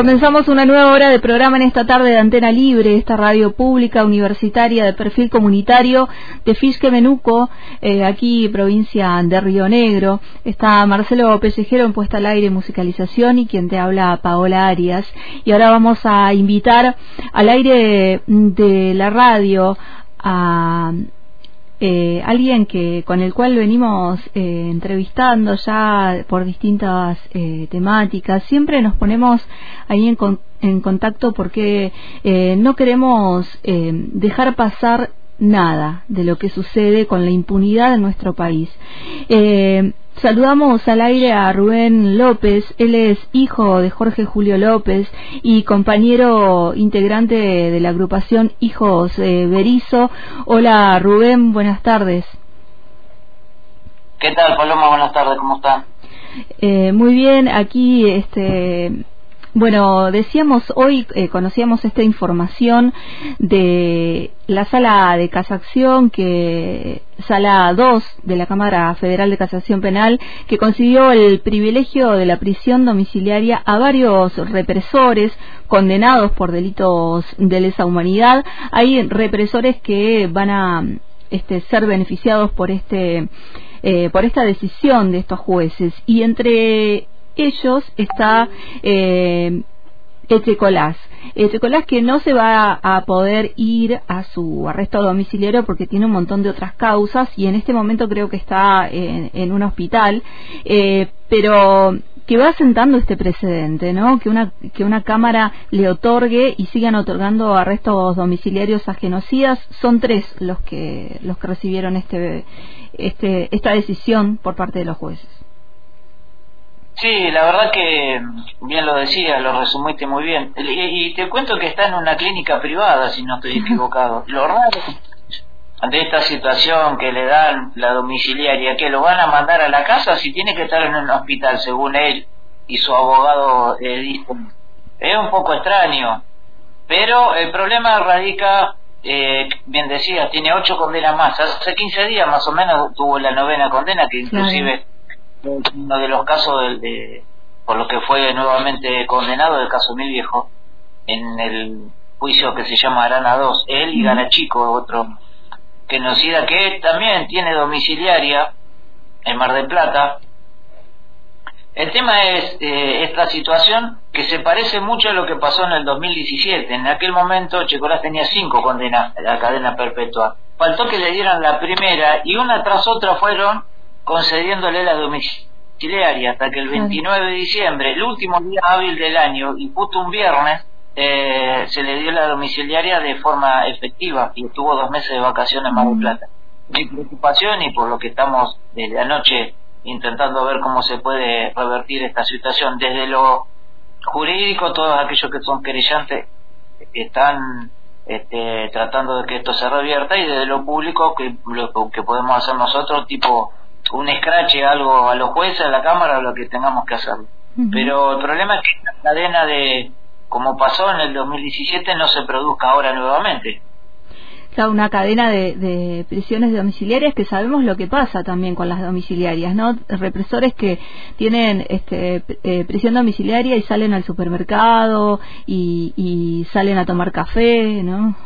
Comenzamos una nueva hora de programa en esta tarde de Antena Libre, esta radio pública universitaria de perfil comunitario de Fisque Menuco, eh, aquí provincia de Río Negro. Está Marcelo Pellejero en puesta al aire musicalización y quien te habla Paola Arias. Y ahora vamos a invitar al aire de la radio a eh, alguien que con el cual venimos eh, entrevistando ya por distintas eh, temáticas. Siempre nos ponemos ahí en, en contacto porque eh, no queremos eh, dejar pasar nada de lo que sucede con la impunidad en nuestro país. Saludamos al aire a Rubén López, él es hijo de Jorge Julio López y compañero integrante de la agrupación Hijos eh, Berizo. Hola Rubén, buenas tardes. ¿Qué tal Paloma? Buenas tardes, ¿cómo están? Eh, muy bien, aquí este bueno, decíamos hoy, eh, conocíamos esta información de la sala de casación, que sala 2 de la Cámara Federal de Casación Penal, que consiguió el privilegio de la prisión domiciliaria a varios represores condenados por delitos de lesa humanidad. Hay represores que van a este, ser beneficiados por este eh, por esta decisión de estos jueces y entre ellos está eh, Echecolás. Echecolás que no se va a poder ir a su arresto domiciliario porque tiene un montón de otras causas y en este momento creo que está en, un hospital, eh, pero que va sentando este precedente, ¿no? Que una que una cámara le otorgue y sigan otorgando arrestos domiciliarios a genocidas. Son tres los que los que recibieron este este esta decisión por parte de los jueces. Sí, la verdad que bien lo decía, lo resumiste muy bien. Y, y, te cuento que está en una clínica privada, si no estoy equivocado. Lo raro de esta situación que le dan la domiciliaria, que lo van a mandar a la casa si tiene que estar en un hospital, según él y su abogado eh, dijo. Es un poco extraño, pero el problema radica, eh, bien decía, tiene ocho condenas más. Hace 15 días más o menos tuvo la novena condena, que inclusive uno de los casos de, de, por lo que fue nuevamente condenado, el caso Mil Viejo, en el juicio que se llama Arana 2, él y Garachico, otro genocida que también tiene domiciliaria en Mar del Plata. El tema es eh, esta situación que se parece mucho a lo que pasó en el 2017. En aquel momento Checolás tenía cinco condenas a la cadena perpetua. Faltó que le dieran la primera y una tras otra fueron concediéndole la domiciliaria hasta que el 29 de diciembre, el último día hábil del año y justo un viernes, eh, se le dio la domiciliaria de forma efectiva y estuvo dos meses de vacaciones en Mar del Plata. Mi preocupación y por lo que estamos desde anoche intentando ver cómo se puede revertir esta situación desde lo jurídico, todos aquellos que son querellantes están este, tratando de que esto se revierta y desde lo público que lo que podemos hacer nosotros tipo un escrache algo a los jueces, a la Cámara, lo que tengamos que hacer. Uh -huh. Pero el problema es que esta cadena de, como pasó en el 2017, no se produzca ahora nuevamente. Claro, una cadena de, de prisiones domiciliarias que sabemos lo que pasa también con las domiciliarias, ¿no? Represores que tienen este, eh, prisión domiciliaria y salen al supermercado y, y salen a tomar café, ¿no?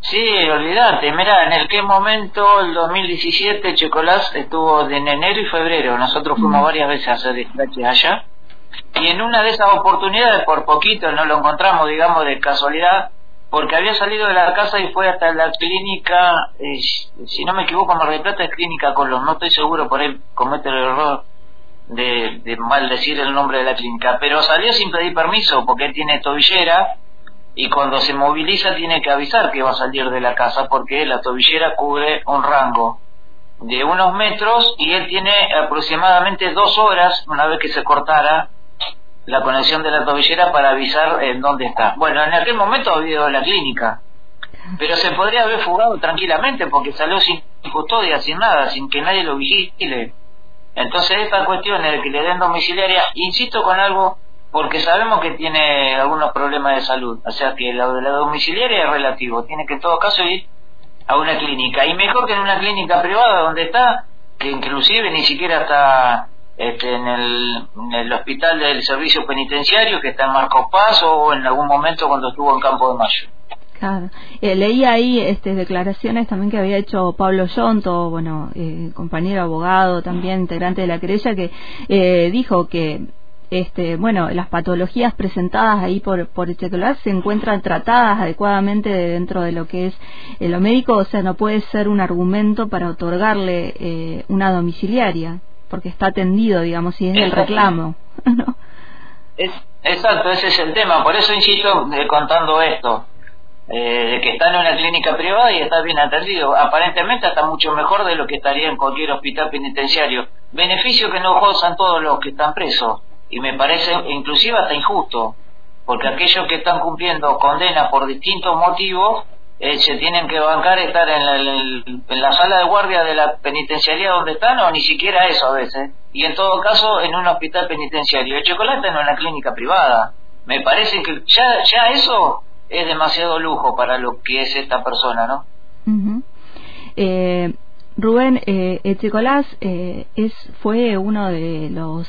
Sí, olvídate, mira, en el qué momento, el 2017, Checolás estuvo en enero y febrero, nosotros fuimos varias veces a hacer dispatches allá, y en una de esas oportunidades, por poquito, no lo encontramos, digamos, de casualidad, porque había salido de la casa y fue hasta la clínica, eh, si no me equivoco, Mar del Plata es Clínica Colón, no estoy seguro, por él comete el error de, de mal decir el nombre de la clínica, pero salió sin pedir permiso, porque él tiene tobillera, y cuando se moviliza tiene que avisar que va a salir de la casa porque la tobillera cubre un rango de unos metros y él tiene aproximadamente dos horas una vez que se cortara la conexión de la tobillera para avisar en dónde está. Bueno, en aquel momento ha habido la clínica, pero se podría haber fugado tranquilamente porque salió sin custodia, sin nada, sin que nadie lo vigile. Entonces esta cuestión de que le den domiciliaria, insisto con algo porque sabemos que tiene algunos problemas de salud. O sea que la la domiciliaria es relativo. Tiene que en todo caso ir a una clínica. Y mejor que en una clínica privada donde está, que inclusive ni siquiera está este, en, el, hospital del servicio penitenciario que está en Marcos Paz o en algún momento cuando estuvo en Campo de Mayo. Claro. Eh, leí ahí este, declaraciones también que había hecho Pablo Yonto, bueno, eh, compañero abogado también, integrante de la querella, que eh, dijo que este, bueno, las patologías presentadas ahí por, por Echecolás se encuentran tratadas adecuadamente dentro de lo que es lo médico, o sea, no puede ser un argumento para otorgarle eh, una domiciliaria, porque está atendido, digamos, y es el reclamo. ¿no? Es, exacto, ese es el tema, por eso insisto eh, contando esto. Eh, de que está en una clínica privada y está bien atendido. Aparentemente está mucho mejor de lo que estaría en cualquier hospital penitenciario. Beneficio que no gozan todos los que están presos y me parece inclusive hasta injusto, porque aquellos que están cumpliendo condenas por distintos motivos eh, se tienen que bancar estar en la, en la sala de guardia de la penitenciaría donde están o ni siquiera eso a veces, y en todo caso en un hospital penitenciario. El chocolate en una clínica privada. Me parece que ya, ya eso es demasiado lujo para lo que es esta persona, ¿no? eh, Rubén eh, Echecolás eh, es, fue uno de los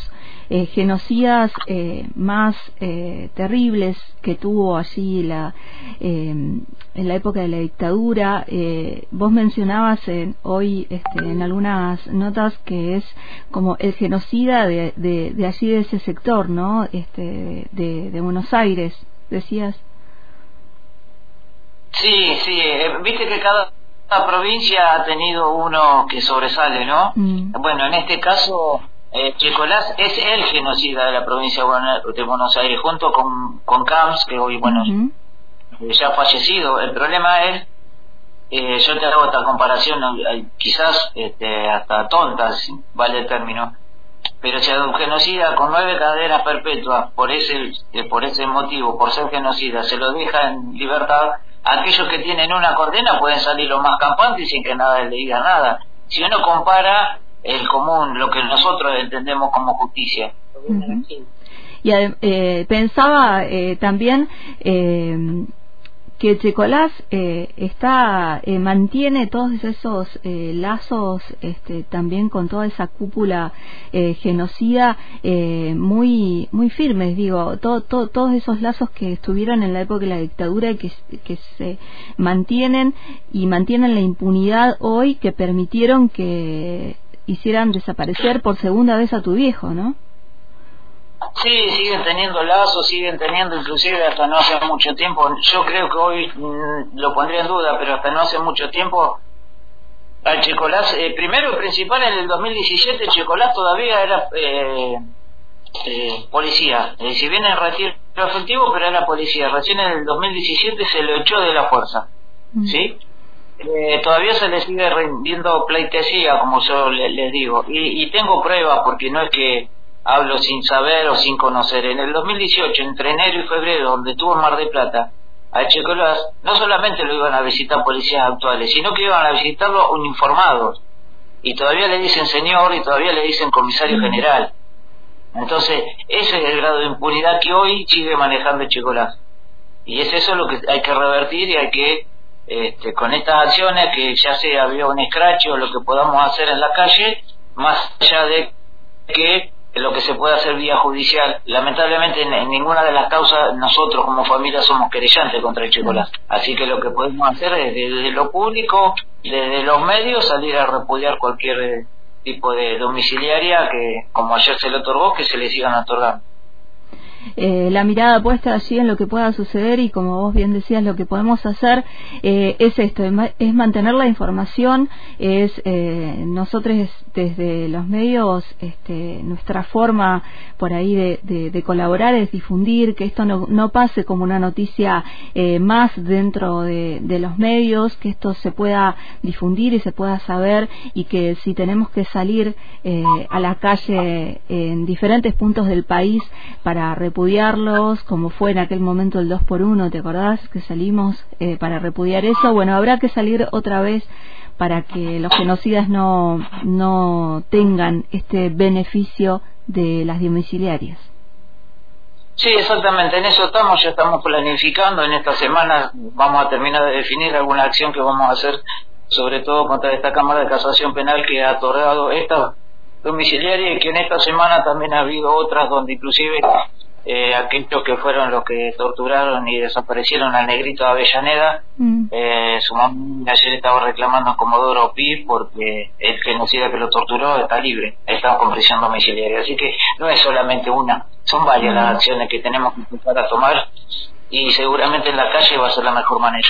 eh, genocidas eh, más eh, terribles que tuvo allí la, en la época de la dictadura. vos mencionabas hoy este, en algunas notas que es como el genocida de, de, allí, de ese sector, ¿no? Este, de, de Buenos Aires, decías. Sí, sí, viste que cada provincia ha tenido uno que sobresale, ¿no? Mm. Bueno, en este caso, eh, Chicolás es el genocida de la provincia de Buenos Aires, junto con, con Camps, que hoy, bueno, ya ha fallecido. El problema es, eh, yo te hago esta comparación, quizás este, hasta tonta, vale el término, pero si a un genocida con nueve cadenas perpetuas por ese, eh, por ese motivo, por ser genocida, se lo deja en libertad, aquellos que tienen una condena pueden salir los más campantes sin que nada le diga nada. Si uno compara el común, lo que nosotros entendemos como justicia. Y eh, pensaba eh, también eh, que Checolás eh, está eh, mantiene todos esos eh, lazos este, también con toda esa cúpula genocida muy muy firmes digo todos esos lazos que estuvieron en la época de la dictadura y que, que se mantienen y mantienen la impunidad hoy que permitieron que hicieran desaparecer por segunda vez a tu viejo no Sí, siguen teniendo lazos, siguen teniendo, inclusive hasta no hace mucho tiempo, yo creo que hoy mm, lo pondría en duda, pero hasta no hace mucho tiempo, al Checolás, eh, primero principal en el 2017, Checolás todavía era eh, eh, policía, eh, si bien en retiro efectivo, pero era policía, recién en el 2017 se lo echó de la fuerza, mm. ¿sí? Todavía se le sigue rindiendo pleitesía, como yo les le digo, y, y tengo pruebas, porque no es que hablo sin saber o sin conocer. En el 2018, entre enero y febrero, donde estuvo en Mar de Plata, a Echecolás, no solamente lo iban a visitar policías actuales, sino que iban a visitarlo uniformados. Y todavía le dicen señor y todavía le dicen comisario general. Entonces, ese es el grado de impunidad que hoy sigue manejando Echecolás. Y es eso lo que hay que revertir y hay que, este, con estas acciones, que ya sea había un escracho o lo que podamos hacer en la calle, más allá de que lo que se puede hacer vía judicial. Lamentablemente en, ninguna de las causas nosotros como familia somos querellantes contra el chocolate. Así que lo que podemos hacer es desde lo público, desde los medios, salir a repudiar cualquier eh, tipo de domiciliaria que, como ayer se le otorgó, que se le sigan otorgando. Eh, la mirada puesta allí en lo que pueda suceder y como vos bien decías lo que podemos hacer eh, es esto es mantener la información es eh, nosotros desde los medios este, nuestra forma por ahí de, colaborar es difundir que esto no, no pase como una noticia más dentro de, de, los medios que esto se pueda difundir y se pueda saber y que si tenemos que salir a la calle en diferentes puntos del país para repudiarlos, como fue en aquel momento el 2 por 1 ¿te acordás? Que salimos eh, para repudiar eso. Bueno, habrá que salir otra vez para que los genocidas no, no tengan este beneficio de las domiciliarias. Sí, exactamente, en eso estamos, ya estamos planificando, en esta semana vamos a terminar de definir alguna acción que vamos a hacer, sobre todo contra esta Cámara de Casación Penal que ha otorgado esta domiciliaria y que en esta semana también ha habido otras donde inclusive eh, aquellos que fueron los que torturaron y desaparecieron al negrito de Avellaneda, mm. eh, su mamá ayer estaba reclamando a Comodoro Pi porque el genocida que lo torturó está libre, está con prisión domiciliaria. Así que no es solamente una, son varias las mm. acciones que tenemos que empezar a tomar y seguramente en la calle va a ser la mejor manera.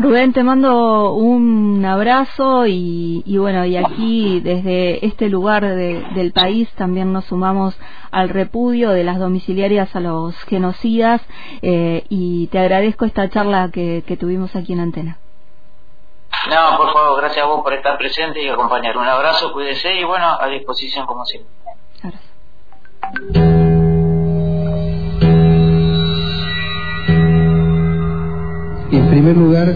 Rubén, te mando un abrazo y, bueno, y aquí desde este lugar del país también nos sumamos al repudio de las domiciliarias a los genocidas eh, y te agradezco esta charla que, tuvimos aquí en Antena. No, por favor, gracias a vos por estar presente y acompañar. Un abrazo, cuídese y bueno, a disposición como siempre. En primer lugar,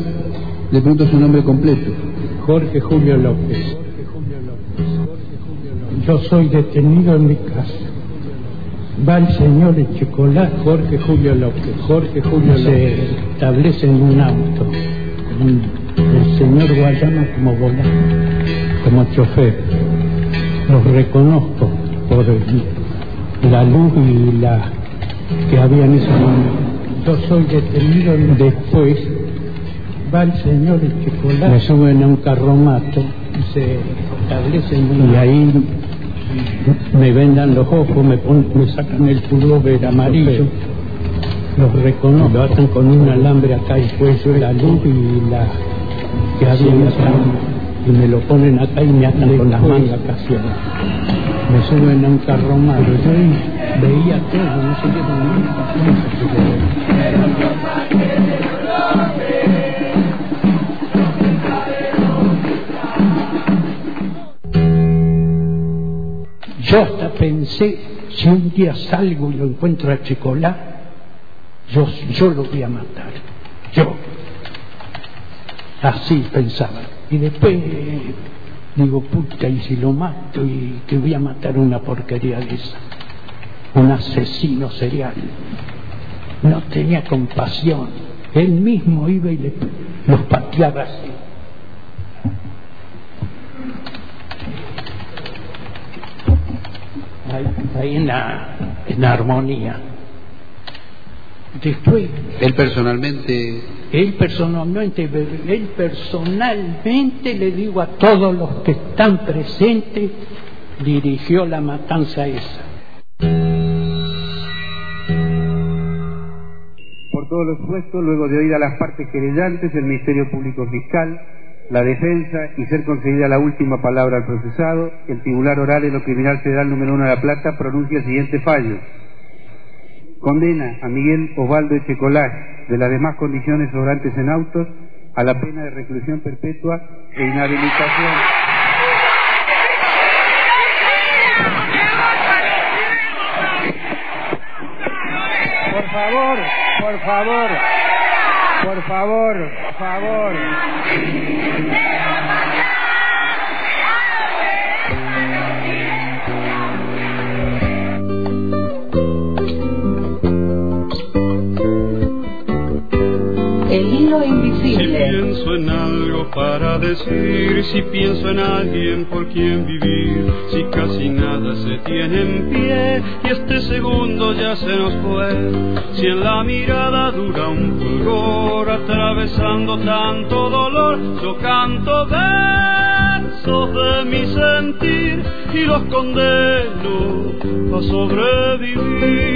le pregunto su nombre completo. Jorge Julio López. Yo soy detenido en mi casa. Va el señor Echecolá. Jorge Julio López. Jorge Julio López. Se establece en un auto. el señor Guayama como volante, como chofer. Los reconozco por la luz y la que había en ese momento yo soy detenido después, va el señor el chocolate, me suben a un carromato y se establecen y ahí me vendan los ojos, me, me sacan el pullover amarillo, los reconozco, lo atan con un alambre acá y cuello, la luz y la que había acá, y me lo ponen acá y me atan con las mangas casi. Me suben a un carromato, yo veía todo, no sé qué Yo pensé, si un día salgo y lo encuentro a Chicolá, yo, yo lo voy a matar. Yo. Así pensaba. Y después digo, puta, y si lo mato y que voy a matar una porquería de esa. Un asesino serial. No tenía compasión. Él mismo iba y le, los pateaba así. Ahí, en, la, en la armonía. Después. Él personalmente. Él personalmente, él personalmente le digo a todos los que están presentes, dirigió la matanza esa. Por todos los puestos, luego de oír a las partes querellantes, el Ministerio Público Fiscal, la defensa y ser concedida la última palabra al procesado, el Tribunal Oral en lo Criminal Federal número 1 de La Plata pronuncia el siguiente fallo condena a Miguel Osvaldo Echecolás de las demás condiciones sobrantes en autos a la pena de reclusión perpetua e inhabilitación. Por favor, por favor, por favor, por favor. Pienso en algo para decir, si pienso en alguien por quien vivir, si casi nada se tiene en pie y este segundo ya se nos fue, si en la mirada dura un fulgor atravesando tanto dolor, yo canto versos de mi sentir y los condeno a sobrevivir